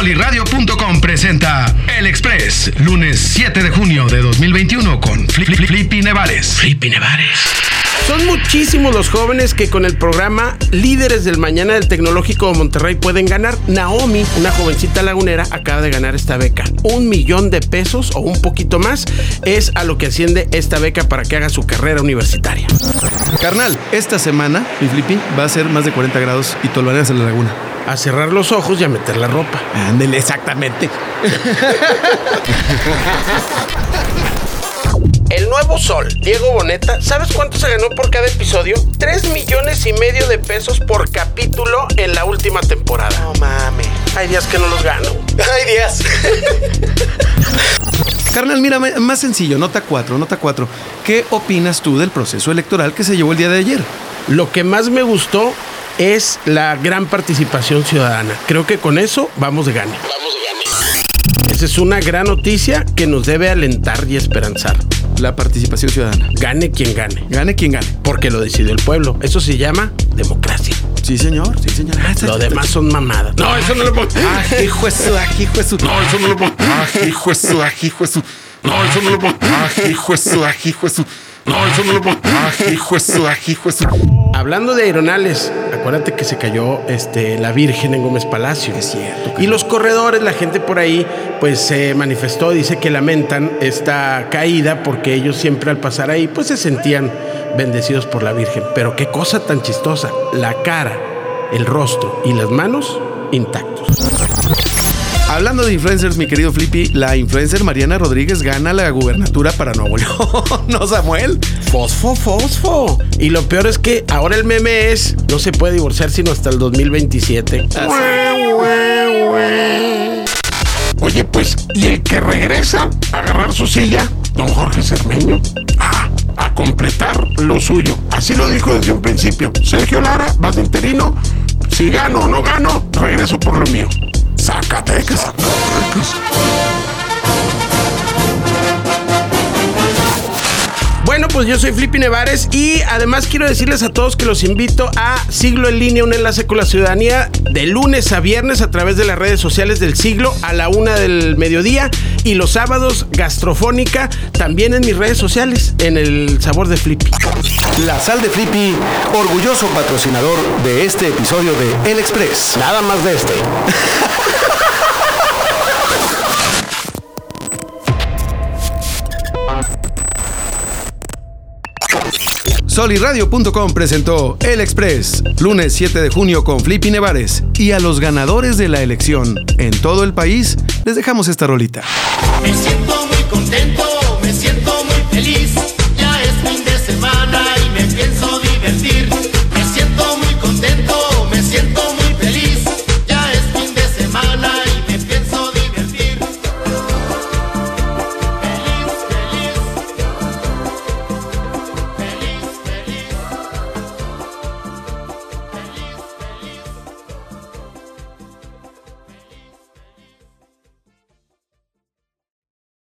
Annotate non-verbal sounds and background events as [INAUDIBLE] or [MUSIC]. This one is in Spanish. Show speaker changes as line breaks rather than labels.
Soliradio.com presenta El Express, lunes 7 de junio de 2021 con Flip, Flip, Flippy Nevares. Flippy Nevares.
Son muchísimos los jóvenes que con el programa Líderes del Mañana del Tecnológico de Monterrey pueden ganar. Naomi, una jovencita lagunera, acaba de ganar esta beca. Un millón de pesos o un poquito más es a lo que asciende esta beca para que haga su carrera universitaria.
Carnal, esta semana, mi Flippy, va a ser más de 40 grados y tolvaneras en la laguna.
A cerrar los ojos y a meter la ropa.
Ándele, exactamente.
El nuevo Sol, Diego Boneta, ¿sabes cuánto se ganó por cada episodio? 3 millones y medio de pesos por capítulo en la última temporada.
No mames.
Hay días que no los gano.
Hay días.
Carnal, mira, más sencillo, nota 4, nota 4. ¿Qué opinas tú del proceso electoral que se llevó el día de ayer?
Lo que más me gustó es la gran participación ciudadana. Creo que con eso vamos de gane. Vamos de gane. Esa es una gran noticia que nos debe alentar y esperanzar.
La participación ciudadana.
Gane quien gane.
Gane quien gane.
Porque lo decidió el pueblo. Eso se llama democracia.
Sí, señor, sí, señor. Ah,
Lo demás son mamadas. No, eso no lo pongo.
Ah, hijo de su, ah, hijo su.
No, eso no lo pongo. Ah, hijo su, ah, hijo. No, eso no lo pongo. Ah, hijo su, ah, hijo. No, eso no lo pongo. Ah, [LAUGHS] hijo de su, ah, su.
Hablando de aeronales, acuérdate que se cayó este, la Virgen en Gómez Palacio.
Es cierto.
Y los corredores, la gente por ahí, pues se manifestó, dice que lamentan esta caída porque ellos siempre al pasar ahí, pues se sentían bendecidos por la Virgen. Pero qué cosa tan chistosa, la cara, el rostro y las manos intactos.
Hablando de influencers, mi querido Flippy, la influencer Mariana Rodríguez gana la gubernatura para Nuevo León. [LAUGHS] ¿No, Samuel?
Fosfo, fosfo. Y lo peor es que ahora el meme es, no se puede divorciar sino hasta el 2027.
Oye, pues, ¿y el que regresa a agarrar su silla? Don Jorge Cermeño. Ah, a completar lo suyo. Así lo dijo desde un principio. Sergio Lara, vas de interino. Si gano o no gano, regreso por lo mío. Zacatecas. Zacatecas.
Pues yo soy Flippy Nevares y además quiero decirles a todos que los invito a Siglo en Línea, un enlace con la ciudadanía de lunes a viernes a través de las redes sociales del Siglo a la una del mediodía y los sábados Gastrofónica también en mis redes sociales en el sabor de Flippy.
La sal de Flippy, orgulloso patrocinador de este episodio de El Express.
Nada más de este. [LAUGHS]
Soliradio.com presentó El Express, lunes 7 de junio con Flippy Nevares. Y a los ganadores de la elección en todo el país les dejamos esta rolita.
Me siento muy contento